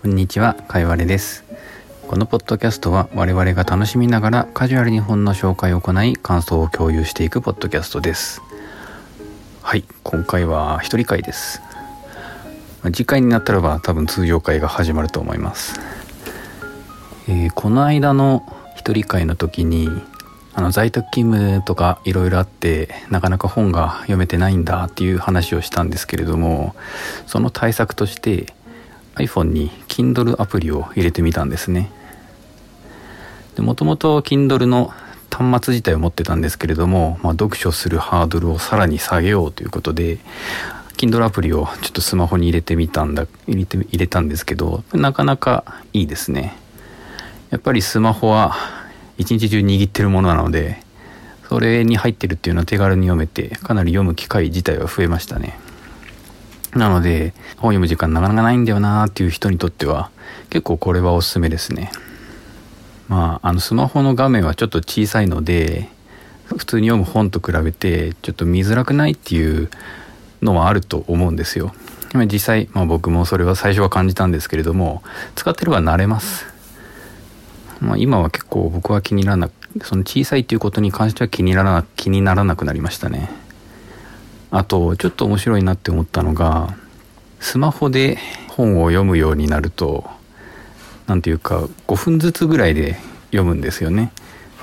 こんにちは、かいわれです。このポッドキャストは我々が楽しみながらカジュアルに本の紹介を行い感想を共有していくポッドキャストです。はい、今回は一人会です。次回になったらば多分通常会が始まると思います。えー、この間の一人会の時にあの在宅勤務とかいろいろあってなかなか本が読めてないんだっていう話をしたんですけれどもその対策として iPhone に Kindle アプリを入れてみたんですね。もともと Kindle の端末自体を持ってたんですけれども、まあ、読書するハードルをさらに下げようということで Kindle アプリをちょっとスマホに入れてみたんだ入れて入れたんですけどなかなかいいですね。やっぱりスマホは一日中握ってるものなのでそれに入ってるっていうのは手軽に読めてかなり読む機会自体は増えましたね。なので本読む時間なかなかないんだよなーっていう人にとっては結構これはおすすめですね。まああのスマホの画面はちょっと小さいので普通に読む本と比べてちょっと見づらくないっていうのはあると思うんですよ。実際、まあ、僕もそれは最初は感じたんですけれども使ってれば慣れます。まあ、今は結構僕は気にならなその小さいっていうことに関しては気にならな気にならなくなりましたね。あとちょっと面白いなって思ったのがスマホで本を読むようになると何ていうか5分ずつぐらいで読むんですよね。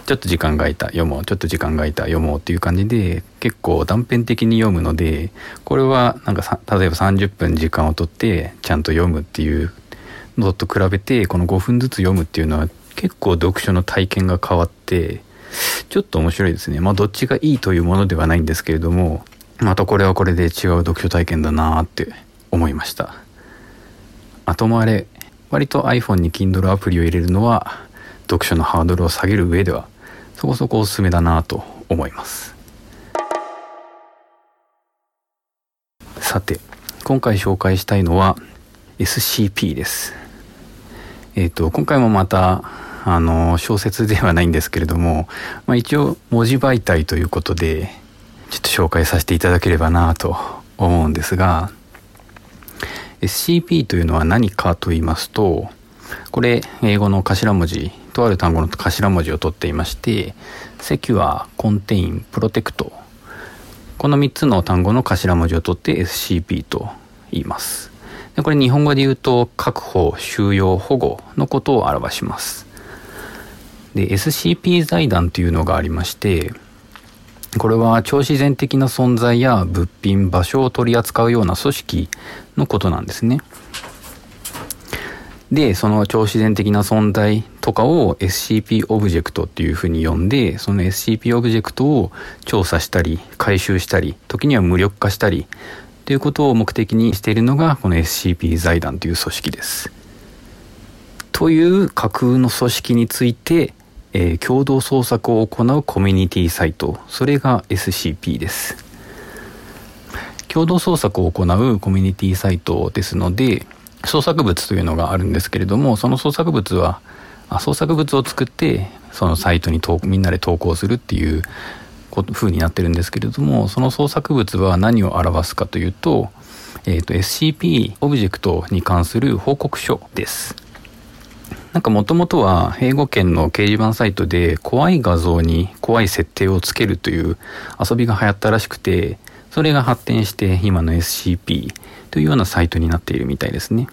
ちょっと時間が空いた読もう。ちょっと時間が空いた読もうっていう感じで結構断片的に読むのでこれはなんか例えば30分時間をとってちゃんと読むっていうのと比べてこの5分ずつ読むっていうのは結構読書の体験が変わってちょっと面白いですね。まあどっちがいいというものではないんですけれどもまたこれはこれで違う読書体験だなって思いました。あともあれ割と iPhone に Kindle アプリを入れるのは読書のハードルを下げる上ではそこそこおすすめだなと思います。さて今回紹介したいのは SCP です。えっ、ー、と今回もまたあの小説ではないんですけれども、まあ、一応文字媒体ということでちょっと紹介させていただければなと思うんですが SCP というのは何かと言いますとこれ英語の頭文字とある単語の頭文字を取っていましてセキュア、コンテイン、プロテクト。この3つの単語の頭文字を取って SCP と言います。でこれ日本語で言うと確保、収容、保護のことを表します。で SCP 財団というのがありましてこれは超自然的な存在や物品場所を取り扱うような組織のことなんですねでその超自然的な存在とかを SCP オブジェクトっていうふうに呼んでその SCP オブジェクトを調査したり回収したり時には無力化したりということを目的にしているのがこの SCP 財団という組織です。という架空の組織についてえー、共同創作を行うコミュニティサイト。それが SCP です。共同創作を行うコミュニティサイトですので創作物というのがあるんですけれどもその創作物はあ創作物を作ってそのサイトにみんなで投稿するっていう風になってるんですけれどもその創作物は何を表すかというと,、えーと SCP オブジェクトに関する報告書です。なんかもともとは英語圏の掲示板サイトで怖い画像に怖い設定をつけるという遊びが流行ったらしくて、それが発展して今の SCP というようなサイトになっているみたいですね。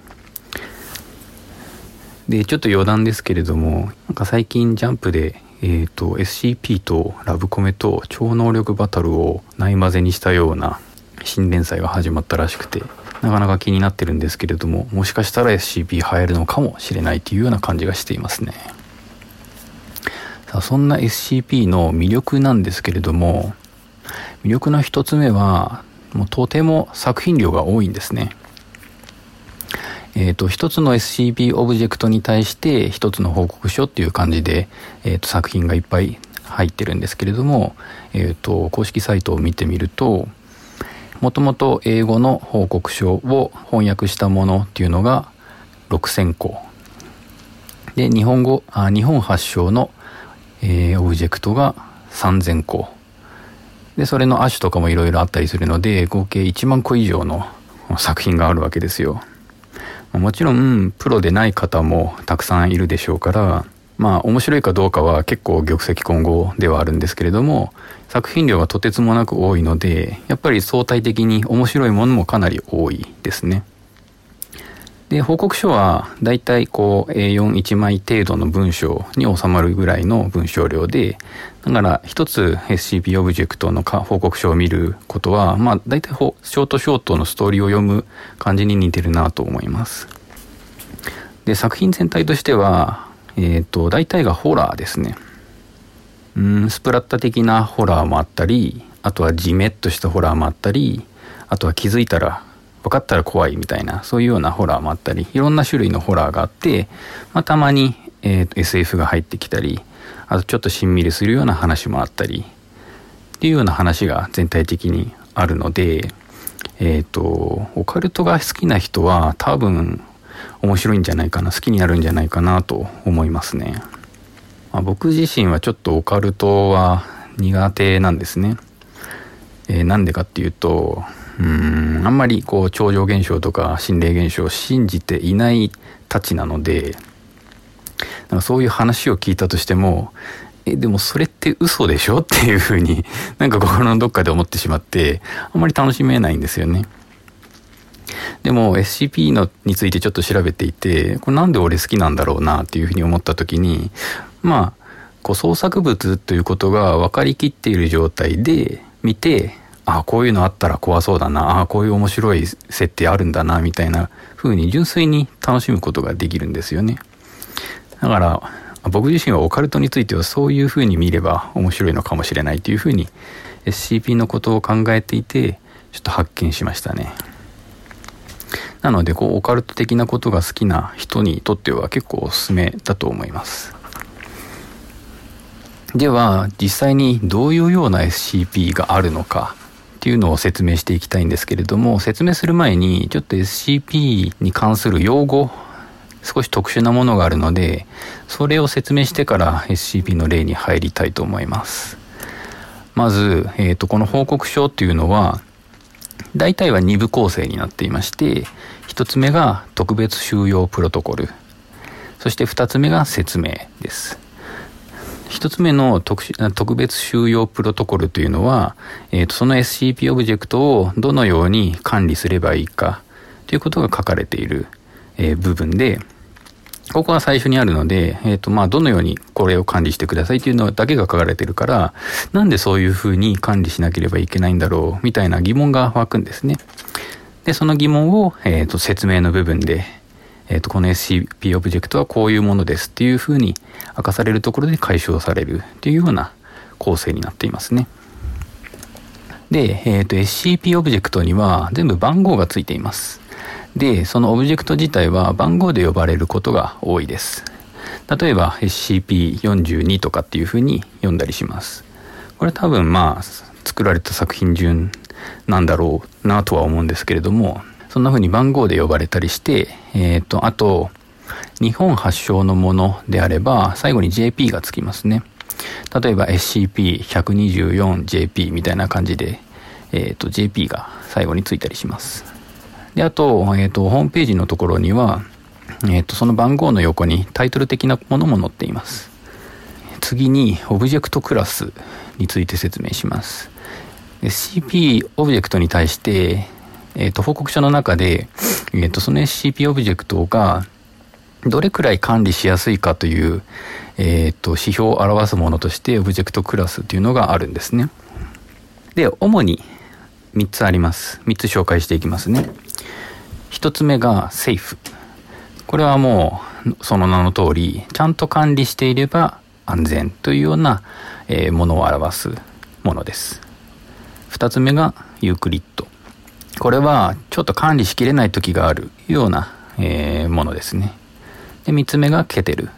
で、ちょっと余談ですけれども、なんか最近ジャンプで、えっ、ー、と、SCP とラブコメと超能力バトルをない混ぜにしたような新連載が始まったらしくて、なかなか気になってるんですけれどももしかしたら SCP 流行るのかもしれないというような感じがしていますね。さあそんな SCP の魅力なんですけれども魅力の一つ目はもうとても作品量が多いんですね。えっ、ー、と、一つの SCP オブジェクトに対して一つの報告書っていう感じで、えっ、ー、と、作品がいっぱい入ってるんですけれども、えっ、ー、と、公式サイトを見てみると、もともと英語の報告書を翻訳したものっていうのが6000個で日本語あ日本発祥の、えー、オブジェクトが3000個でそれの亜種とかもいろいろあったりするので合計1万個以上の作品があるわけですよ。もちろんプロでない方もたくさんいるでしょうからまあ面白いかどうかは結構玉石混合ではあるんですけれども作品量がとてつもなく多いのでやっぱり相対的に面白いものもかなり多いですね。で報告書はだいたいこう A41 枚程度の文章に収まるぐらいの文章量でだから一つ SCP オブジェクトの報告書を見ることはまあだいたいショートショートのストーリーを読む感じに似てるなと思います。で作品全体としてはえっ、ー、と大体がホラーですね。うんスプラッタ的なホラーもあったりあとはジメッとしたホラーもあったりあとは気づいたら分かったら怖いみたいなそういうようなホラーもあったりいろんな種類のホラーがあって、まあ、たまに、えー、と SF が入ってきたりあとちょっとしんみりするような話もあったりっていうような話が全体的にあるのでえっ、ー、とオカルトが好きな人は多分面白いんじゃないかな好きになるんじゃないかなと思いますね。まあ、僕自身はちょっとオカルトは苦手なんですね。えー、なんでかっていうとうんあんまりこう超常現象とか心霊現象を信じていないたちなのでなんかそういう話を聞いたとしてもえでもそれって嘘でしょ？っていうふうになんか心のどっかで思ってしまってあんまり楽しめないんですよね。でも SCP のについてちょっと調べていてこれなんで俺好きなんだろうなっていうふうに思った時にまあこう創作物ということが分かりきっている状態で見てああこういうのあったら怖そうだなあこういう面白い設定あるんだなみたいな風に純粋に楽しむことができるんですよね。だから僕自身はオカルトについてはそういう風に見れば面白いのかもしれないという風に SCP のことを考えていてちょっと発見しましたね。なのでこうオカルト的なことが好きな人にとっては結構おすすめだと思います。では実際にどういうような SCP があるのかっていうのを説明していきたいんですけれども説明する前にちょっと SCP に関する用語少し特殊なものがあるのでそれを説明してから SCP の例に入りたいと思います。まず、えーと、この報告書っていうのは大体は2部構成になっていまして1つ目が特別収容プロトコル。そして2つ目が説明です。1つ目の特特別収容プロトコルというのは、えーと、その SCP オブジェクトをどのように管理すればいいかということが書かれている、え、部分で、ここは最初にあるので、えっ、ー、と、まあ、どのようにこれを管理してくださいというのだけが書かれてるから、なんでそういうふうに管理しなければいけないんだろう、みたいな疑問が湧くんですね。で、その疑問を、えっ、ー、と、説明の部分で、えっ、ー、と、この SCP オブジェクトはこういうものですっていうふうに明かされるところで解消されるっていうような構成になっていますね。で、えっ、ー、と、SCP オブジェクトには全部番号がついています。で、そのオブジェクト自体は番号で呼ばれることが多いです。例えば SCP-42 とかっていうふうに呼んだりします。これ多分まあ作られた作品順なんだろうなとは思うんですけれども、そんな風に番号で呼ばれたりして、えっ、ー、と、あと、日本発祥のものであれば、最後に JP がつきますね。例えば SCP-124JP みたいな感じで、え、ー、と、JP が最後についたりします。で、あと、えっ、ー、と、ホームページのところには、えっ、と、その番号の横にタイトル的なものも載っています。次に、オブジェクトクラスについて説明します。SCP オブジェクトに対して、えっ、ー、と、報告書の中で、えっ、と、その SCP オブジェクトが、どれくらい管理しやすいかという、えっ、と、指標を表すものとして、オブジェクトクラスというのがあるんですね。で、主に3つあります。3つ紹介していきますね。1つ目が、セーフ。これはもう、その名の通り、ちゃんと管理していれば安全というような、え、ものを表すものです。2つ目が、ユークリッド。これはちょっと管理しきれない時があるような、え、ものですね。で、3つ目がケテル。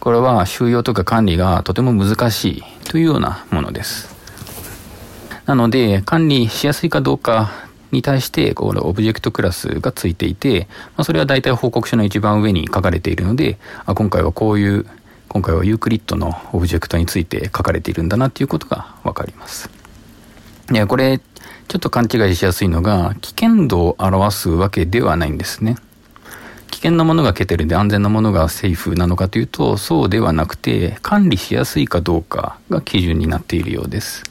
これは収容とか管理がとても難しいというようなものです。なので、管理しやすいかどうかに対して、これオブジェクトクラスがついていて、まあ、それは大体報告書の一番上に書かれているので、あ今回はこういう、今回はユークリッドのオブジェクトについて書かれているんだなっていうことがわかります。いや、これ、ちょっと勘違いしやすいのが、危険度を表すわけではないんですね。危険なものがケテルで安全なものがセーフなのかというとそうではなくて管理しやすいかどうかが基準になっているようです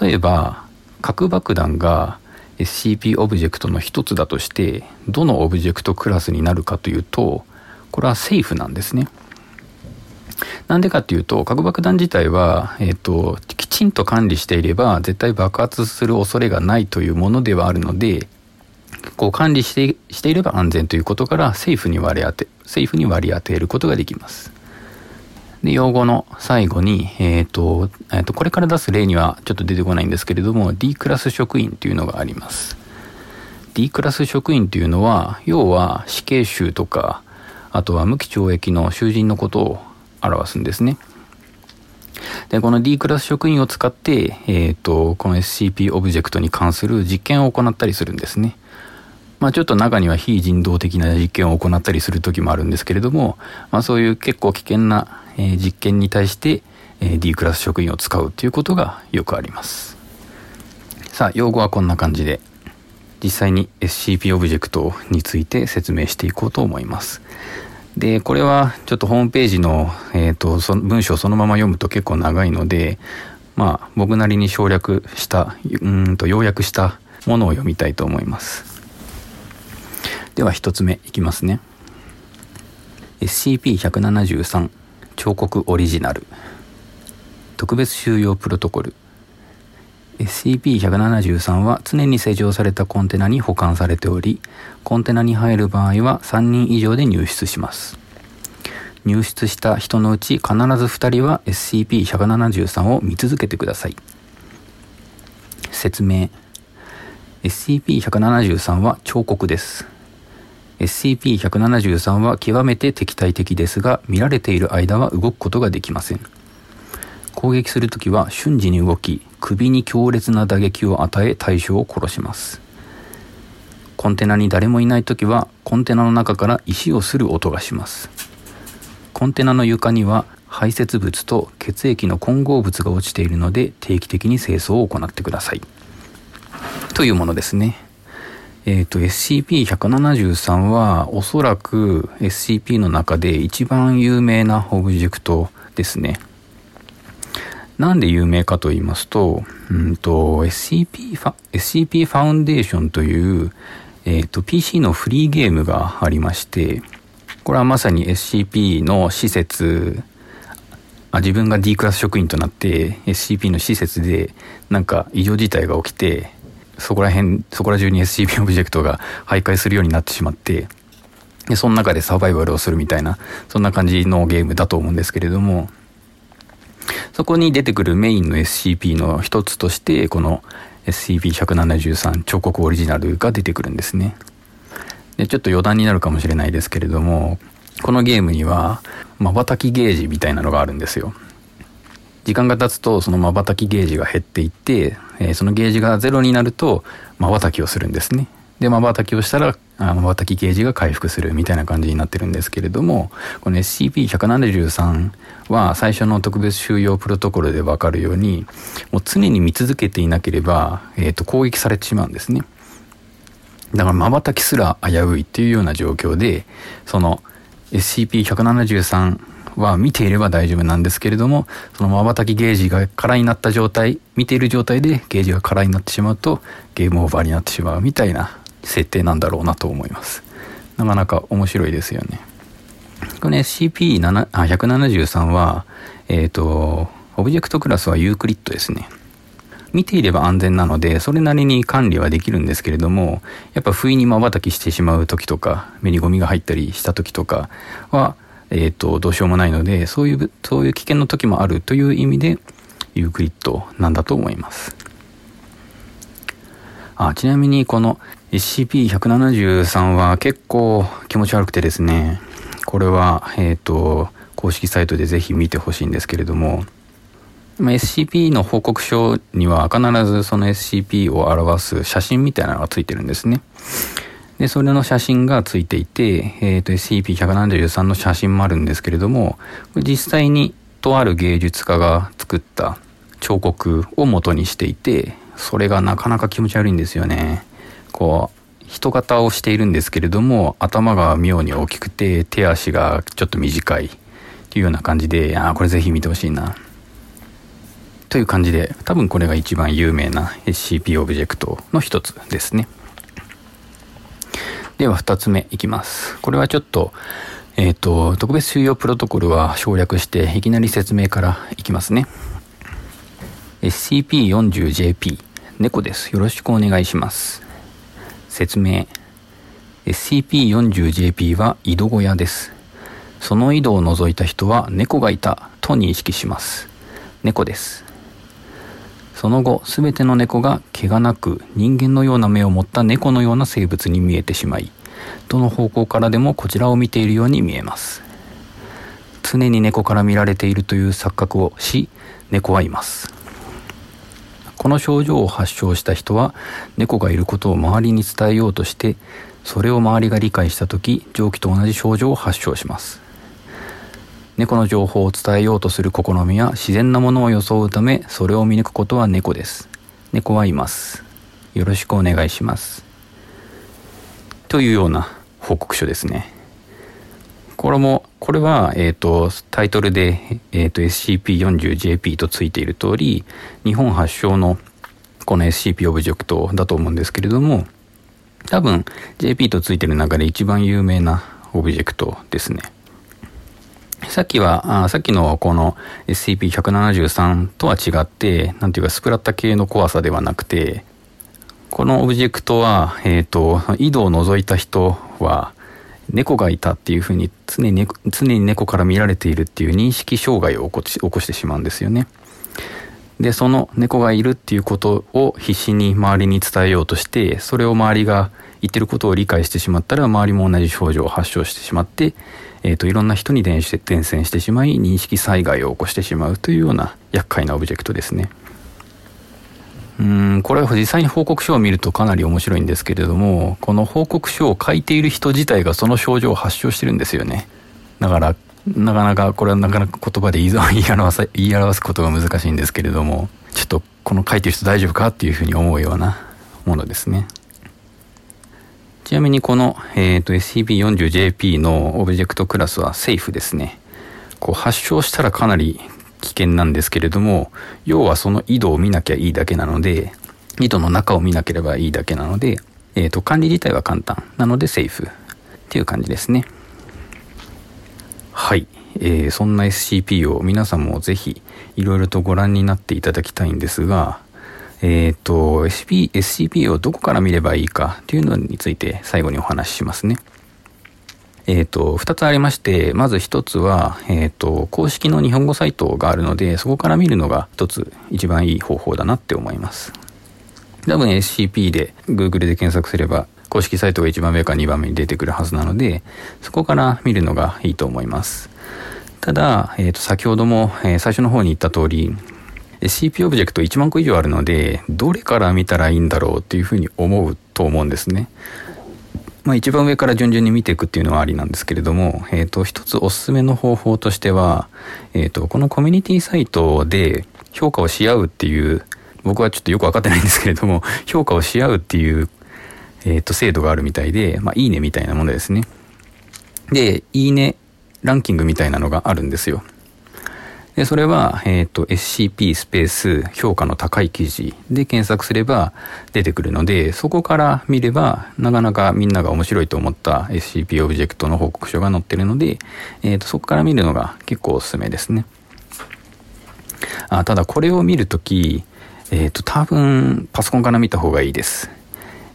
例えば核爆弾が SCP オブジェクトの一つだとしてどのオブジェクトクラスになるかというとこれはセーフなんですねなんでかっていうと核爆弾自体は、えーと、きちんと管理していれば絶対爆発する恐れがないというものではあるのでこう管理してしていれば安全ということからセーフに割り当てセーフに割り当てることができます。で、用語の最後に、えっ、ー、と、えっ、ー、と、これから出す例にはちょっと出てこないんですけれども、D クラス職員というのがあります。D クラス職員というのは、要は死刑囚とか、あとは無期懲役の囚人のことを表すんですね。で、この D クラス職員を使って、えっ、ー、と、この SCP オブジェクトに関する実験を行ったりするんですね。まあちょっと中には非人道的な実験を行ったりする時もあるんですけれども、まあそういう結構危険なえ、実験に対して、え、D クラス職員を使うということがよくあります。さあ用語はこんな感じで実際に SCP オブジェクトについて説明していこうと思います。でこれはちょっとホームページの,、えーと、その文章をそのまま読むと結構長いのでまあ僕なりに省略したうんと要約したものを読みたいと思います。では一つ目いきますね。SCP-173 彫刻オリジナル。特別収容プロトコル。SCP-173 は常に施錠されたコンテナに保管されておりコンテナに入る場合は3人以上で入室します。入室した人のうち必ず2人は SCP-173 を見続けてください。説明。SCP-173 は彫刻です。SCP-173 は極めて敵対的ですが見られている間は動くことができません。攻撃するときは瞬時に動き首に強烈な打撃を与え対象を殺します。コンテナに誰もいないときはコンテナの中から石をする音がします。コンテナの床には排泄物と血液の混合物が落ちているので定期的に清掃を行ってください。というものですね。えっ、ー、と、SCP-173 はおそらく SCP の中で一番有名なオブジェクトですね。なんで有名かと言いますと、うんと、SCP ファ、SCP ファウンデーションという、えっ、ー、と、PC のフリーゲームがありまして、これはまさに SCP の施設、あ自分が D クラス職員となって SCP の施設でなんか異常事態が起きてそこら辺、そこら中に SCP オブジェクトが徘徊するようになってしまって、で、その中でサバイバルをするみたいな、そんな感じのゲームだと思うんですけれども、そこに出てくるメインの SCP の一つとして、この SCP-173 彫刻オリジナルが出てくるんですね。で、ちょっと余談になるかもしれないですけれども、このゲームには、瞬きゲージみたいなのがあるんですよ。時間が経つとその瞬きゲージが減っていって、えー、そのゲージがゼロになると瞬きをするんですね。で瞬きをしたら瞬きゲージが回復するみたいな感じになってるんですけれどもこの SCP-173 は最初の特別収容プロトコルでわかるようにもう常に見続けていなければ、えー、と攻撃されてしまうんですね。だから瞬きすら危ういっていうような状況でその SCP-173 は見ていれば大丈夫なんですけれども、その瞬きゲージが空になった状態、見ている状態でゲージが空になってしまうとゲームオーバーになってしまうみたいな設定なんだろうなと思います。なかなか面白いですよね。この SCP-173 は、えっ、ー、と、オブジェクトクラスはユークリッドですね。見ていれば安全なので、それなりに管理はできるんですけれども、やっぱ不意に瞬きしてしまう時とか、目にゴミが入ったりした時とかは、えっ、ー、と、どうしようもないので、そういう、そういう危険の時もあるという意味で、ユークリッドなんだと思います。あ、ちなみにこの SCP-173 は結構気持ち悪くてですね、これは、えっ、ー、と、公式サイトでぜひ見てほしいんですけれども、SCP の報告書には必ずその SCP を表す写真みたいなのがついてるんですね。で、それの写真がついていて、えっ、ー、と、SCP-173 の写真もあるんですけれども、実際にとある芸術家が作った彫刻を元にしていて、それがなかなか気持ち悪いんですよね。こう、人型をしているんですけれども頭が妙に大きくて手足がちょっと短いっていうような感じでああこれぜひ見てほしいなという感じで多分これが一番有名な SCP オブジェクトの一つですねでは2つ目いきます。これはちょっとえっ、ー、と特別収容プロトコルは省略していきなり説明からいきますね。SCP-40JP 猫です。よろしくお願いします。説明。SCP-40JP は井戸小屋です。その井戸を除いた人は猫がいたと認識します。猫です。その後すべての猫が毛がなく人間のような目を持った猫のような生物に見えてしまいどの方向からでもこちらを見ているように見えます。常に猫から見られているという錯覚をし猫はいます。この症状を発症した人は猫がいることを周りに伝えようとしてそれを周りが理解した時上記と同じ症状を発症します。猫の情報を伝えようとする試みや自然なものを装うためそれを見抜くことは猫です。猫はいます。よろしくお願いします。というような報告書ですね。これもこれは、えっ、ー、と、タイトルで、え、ー、と、SCP-40JP とついている通り、日本発祥のこの SCP オブジェクトだと思うんですけれども、多分 JP とついてる中で一番有名なオブジェクトですね。さっきは、あさっきのこの SCP-173 とは違って、なんていうかスプラッタ系の怖さではなくて、このオブジェクトは、えっ、ー、と、井戸を除いた人は、猫がいたっていうふうに常に常に猫から見られているっていう認識障害を起こ起こしてしまうんですよね。でその猫がいるっていうことを必死に周りに伝えようとしてそれを周りが言ってることを理解してしまったら周りも同じ症状を発症してしまって、えーと、いろんな人に伝染してしまい認識災害を起こしてしまうというような厄介なオブジェクトですね。うんこれは実際に報告書を見るとかなり面白いんですけれどもこの報告書を書いている人自体がその症状を発症してるんですよねだからなかなかこれはなかなか言葉で言い表す言い表すことが難しいんですけれどもちょっとこの書いてる人大丈夫かっていうふうに思うようなものですねちなみにこの、えーと、SCP-40JP のオブジェクトクラスはセーフですねこう発症したらかなり危険なんですけれども、要はその井戸を見なきゃいいだけなので、井戸の中を見なければいいだけなので、えっ、ー、と、管理自体は簡単。なのでセーフ。っていう感じですね。はい。えー、そんな SCP を皆さんもぜひいろいろとご覧になっていただきたいんですが、えっ、ー、と、SCP, SCP をどこから見ればいいかっていうのについて最後にお話ししますね。えっ、ー、と、二つありまして、まず一つは、えっ、ー、と、公式の日本語サイトがあるので、そこから見るのが一つ一番いい方法だなって思います。多分 SCP で Google で検索すれば、公式サイトが一番上か二番目に出てくるはずなので、そこから見るのがいいと思います。ただ、えっ、ー、と、先ほども、え最初の方に言った通り、CP オブジェクト1万個以上あるので、どれから見たらいいんだろうっていうふうに思うと思うんですね。まあ、一番上から順々に見ていくっていうのはありなんですけれども、えっ、ー、と、一つおすすめの方法としては、えっ、ー、と、このコミュニティサイトで評価をし合うっていう、僕はちょっとよくわかってないんですけれども、評価をし合うっていう、えっ、ー、と、制度があるみたいで、まあ、いいねみたいなものですね。で、いいねランキングみたいなのがあるんですよ。で、それは、えっ、ー、と、SCP スペース評価の高い記事で検索すれば出てくるので、そこから見れば、なかなかみんなが面白いと思った SCP オブジェクトの報告書が載ってるので、えっ、ー、と、そこから見るのが結構おすすめですね。あただ、これを見るとき、えっ、ー、と、多分、パソコンから見た方がいいです。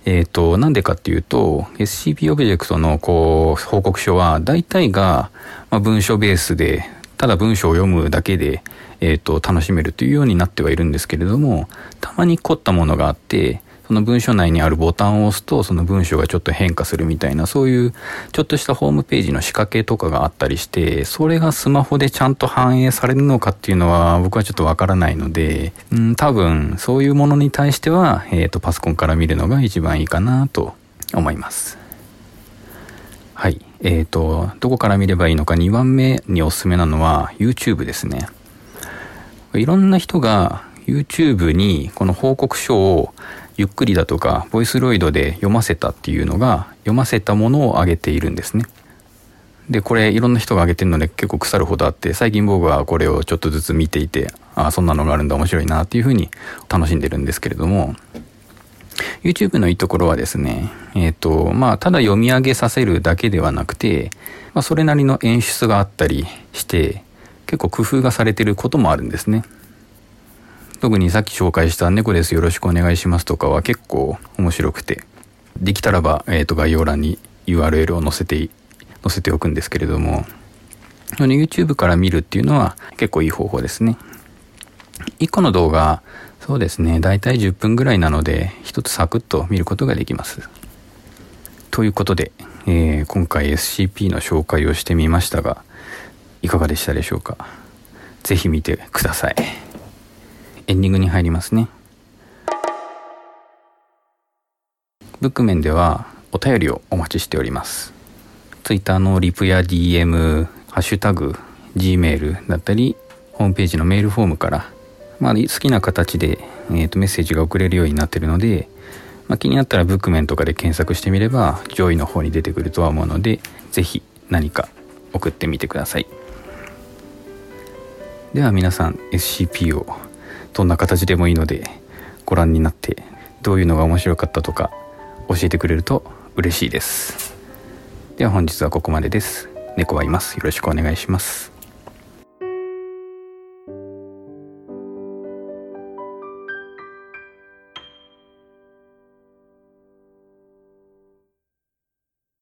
えっ、ー、と、なんでかっていうと、SCP オブジェクトのこう、報告書は大体が、まあ、文書ベースでただ文章を読むだけで、えっ、ー、と、楽しめるというようになってはいるんですけれども、たまに凝ったものがあって、その文章内にあるボタンを押すと、その文章がちょっと変化するみたいな、そういうちょっとしたホームページの仕掛けとかがあったりして、それがスマホでちゃんと反映されるのかっていうのは僕はちょっとわからないので、うん、多分そういうものに対しては、えっ、ー、と、パソコンから見るのが一番いいかなと思います。はい。えっ、ー、と、どこから見ればいいのか2番目におすすめなのは YouTube ですね。いろんな人が YouTube にこの報告書をゆっくりだとかボイスロイドで読ませたっていうのが読ませたものを上げているんですねでこれいろんな人が上げてるので結構腐るほどあって最近僕はこれをちょっとずつ見ていてああそんなのがあるんだ面白いなっていうふうに楽しんでるんですけれども YouTube のいいところはですね、えっ、ー、と、まあ、ただ読み上げさせるだけではなくて、まあ、それなりの演出があったりして、結構工夫がされてることもあるんですね。特にさっき紹介した猫ですよろしくお願いしますとかは結構面白くて、できたらば、えっ、ー、と、概要欄に URL を載せて、載せておくんですけれども、YouTube から見るっていうのは結構いい方法ですね。1個の動画、そうですね、だいたい10分ぐらいなので、一つサクッと見ることができます。ということで、えー、今回 SCP の紹介をしてみましたが、いかがでしたでしょうか？ぜひ見てください。エンディングに入りますね。ブック面ではお便りをお待ちしております。Twitter のリプや DM、ハッシュタグ、Gmail だったり、ホームページのメールフォームからまあ、好きな形で、えー、とメッセージが送れるようになってるので、まあ、気になったらブックメンとかで検索してみれば上位の方に出てくるとは思うので是非何か送ってみてくださいでは皆さん SCP をどんな形でもいいのでご覧になってどういうのが面白かったとか教えてくれると嬉しいです。では本日はここまでです。猫はいます。よろしくお願いします。